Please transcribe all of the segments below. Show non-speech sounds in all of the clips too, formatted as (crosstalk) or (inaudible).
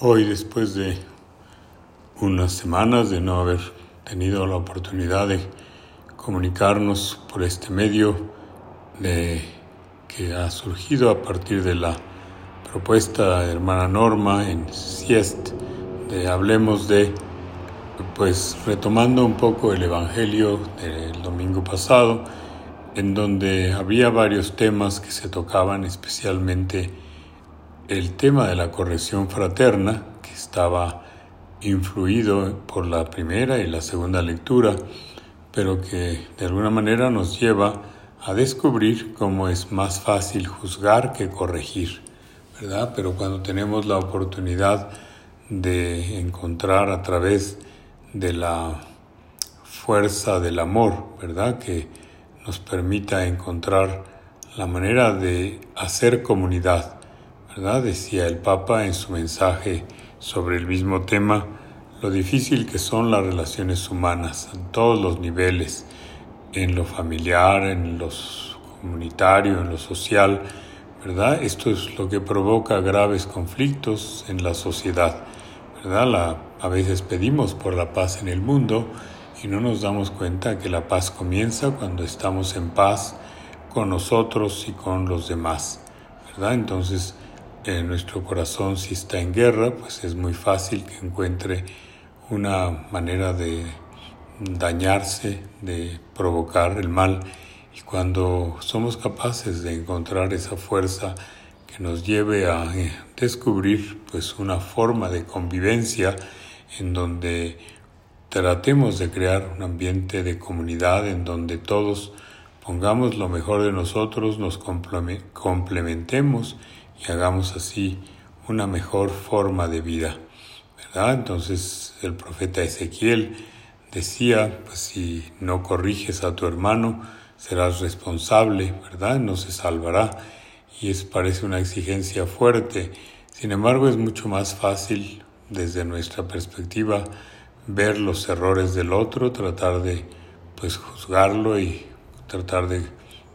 Hoy, después de unas semanas de no haber tenido la oportunidad de comunicarnos por este medio de, que ha surgido a partir de la propuesta de hermana Norma en Siest, de Hablemos de, pues retomando un poco el Evangelio del domingo pasado, en donde había varios temas que se tocaban especialmente el tema de la corrección fraterna, que estaba influido por la primera y la segunda lectura, pero que de alguna manera nos lleva a descubrir cómo es más fácil juzgar que corregir, ¿verdad? Pero cuando tenemos la oportunidad de encontrar a través de la fuerza del amor, ¿verdad? Que nos permita encontrar la manera de hacer comunidad, Decía el Papa en su mensaje sobre el mismo tema, lo difícil que son las relaciones humanas en todos los niveles, en lo familiar, en lo comunitario, en lo social, ¿verdad? Esto es lo que provoca graves conflictos en la sociedad, ¿verdad? a veces pedimos por la paz en el mundo y no nos damos cuenta que la paz comienza cuando estamos en paz con nosotros y con los demás, ¿verdad? Entonces, nuestro corazón si está en guerra, pues es muy fácil que encuentre una manera de dañarse, de provocar el mal. Y cuando somos capaces de encontrar esa fuerza que nos lleve a eh, descubrir pues una forma de convivencia en donde tratemos de crear un ambiente de comunidad en donde todos pongamos lo mejor de nosotros, nos complementemos y hagamos así una mejor forma de vida. ¿verdad? Entonces el profeta Ezequiel decía, pues si no corriges a tu hermano, serás responsable, ¿verdad? No se salvará. Y es parece una exigencia fuerte. Sin embargo, es mucho más fácil desde nuestra perspectiva ver los errores del otro, tratar de pues juzgarlo y tratar de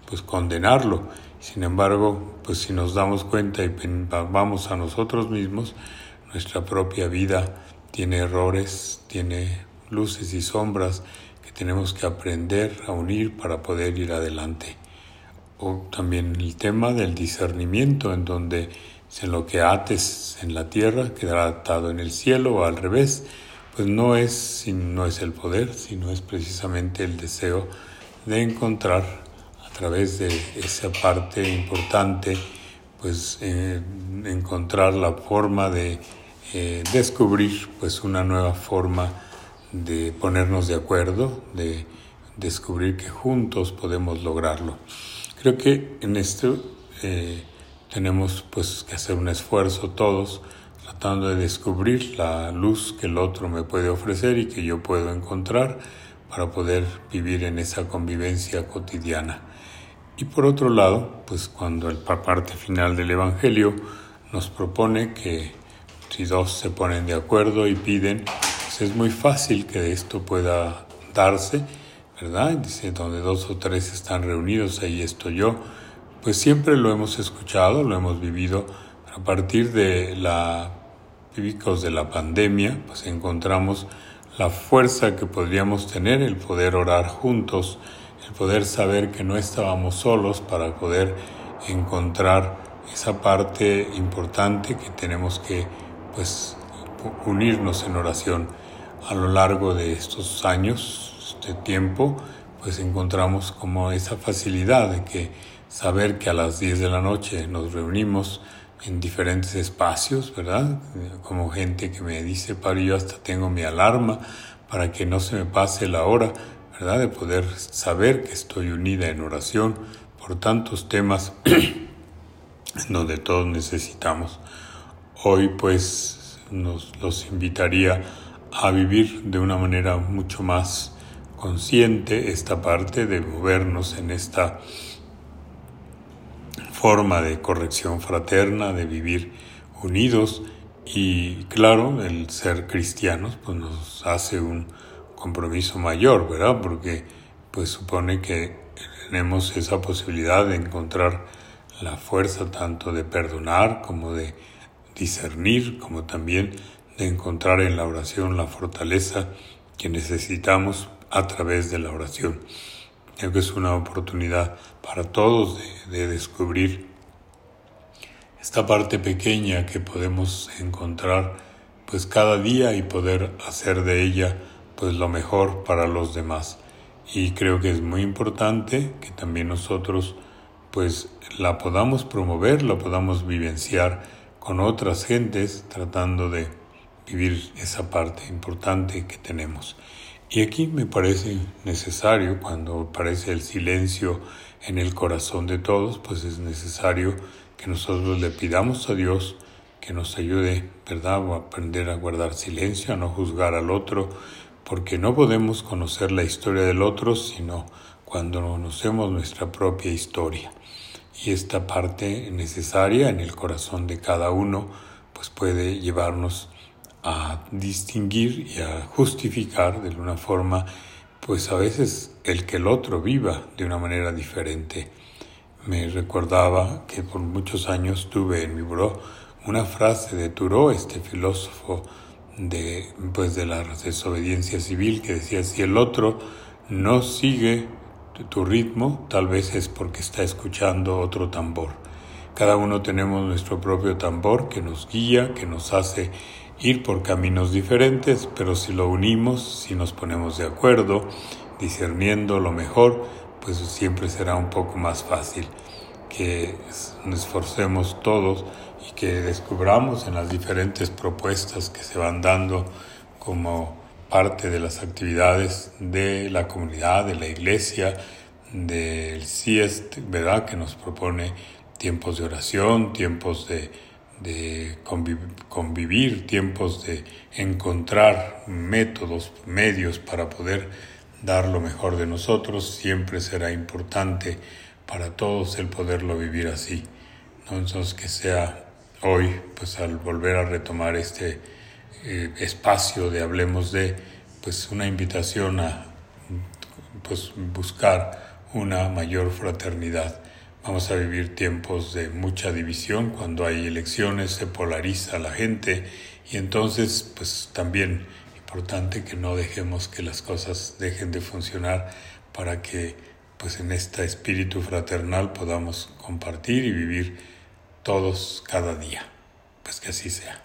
pues condenarlo sin embargo, pues si nos damos cuenta y vamos a nosotros mismos, nuestra propia vida tiene errores, tiene luces y sombras que tenemos que aprender a unir para poder ir adelante. O también el tema del discernimiento, en donde en lo que ates en la tierra quedará atado en el cielo o al revés, pues no es, no es el poder, sino es precisamente el deseo de encontrar a través de esa parte importante, pues eh, encontrar la forma de eh, descubrir pues una nueva forma de ponernos de acuerdo, de descubrir que juntos podemos lograrlo. Creo que en esto eh, tenemos pues que hacer un esfuerzo todos tratando de descubrir la luz que el otro me puede ofrecer y que yo puedo encontrar para poder vivir en esa convivencia cotidiana. Y por otro lado, pues cuando el parte final del Evangelio nos propone que si dos se ponen de acuerdo y piden, pues es muy fácil que esto pueda darse, ¿verdad? Dice, donde dos o tres están reunidos, ahí estoy yo. Pues siempre lo hemos escuchado, lo hemos vivido, a partir de la picos de la pandemia, pues encontramos la fuerza que podríamos tener, el poder orar juntos, el poder saber que no estábamos solos para poder encontrar esa parte importante que tenemos que pues unirnos en oración. A lo largo de estos años, este tiempo, pues encontramos como esa facilidad de que saber que a las 10 de la noche nos reunimos en diferentes espacios, ¿verdad? Como gente que me dice, Padre, yo hasta tengo mi alarma para que no se me pase la hora, ¿verdad? De poder saber que estoy unida en oración por tantos temas (clears throat) en donde todos necesitamos. Hoy pues nos los invitaría a vivir de una manera mucho más consciente esta parte de movernos en esta forma de corrección fraterna, de vivir unidos y claro, el ser cristianos pues nos hace un compromiso mayor, ¿verdad? Porque pues supone que tenemos esa posibilidad de encontrar la fuerza tanto de perdonar como de discernir como también de encontrar en la oración la fortaleza que necesitamos a través de la oración. Creo que es una oportunidad para todos de, de descubrir esta parte pequeña que podemos encontrar pues cada día y poder hacer de ella pues lo mejor para los demás. Y creo que es muy importante que también nosotros pues la podamos promover, la podamos vivenciar con otras gentes tratando de vivir esa parte importante que tenemos. Y aquí me parece necesario, cuando parece el silencio en el corazón de todos, pues es necesario que nosotros le pidamos a Dios que nos ayude, ¿verdad?, a aprender a guardar silencio, a no juzgar al otro, porque no podemos conocer la historia del otro sino cuando conocemos nuestra propia historia. Y esta parte necesaria en el corazón de cada uno, pues puede llevarnos a distinguir y a justificar de alguna forma, pues a veces el que el otro viva de una manera diferente. Me recordaba que por muchos años tuve en mi buró una frase de Thoreau, este filósofo de, pues de la desobediencia civil, que decía, si el otro no sigue tu ritmo, tal vez es porque está escuchando otro tambor. Cada uno tenemos nuestro propio tambor que nos guía, que nos hace ir por caminos diferentes, pero si lo unimos, si nos ponemos de acuerdo, discerniendo lo mejor, pues siempre será un poco más fácil que nos esforcemos todos y que descubramos en las diferentes propuestas que se van dando como parte de las actividades de la comunidad, de la iglesia, del CIEST, ¿verdad? Que nos propone tiempos de oración, tiempos de de convivir, tiempos de encontrar métodos, medios para poder dar lo mejor de nosotros, siempre será importante para todos el poderlo vivir así. Entonces que sea hoy, pues al volver a retomar este eh, espacio de Hablemos de, pues una invitación a pues buscar una mayor fraternidad Vamos a vivir tiempos de mucha división, cuando hay elecciones se polariza la gente y entonces pues también importante que no dejemos que las cosas dejen de funcionar para que pues en este espíritu fraternal podamos compartir y vivir todos cada día. Pues que así sea.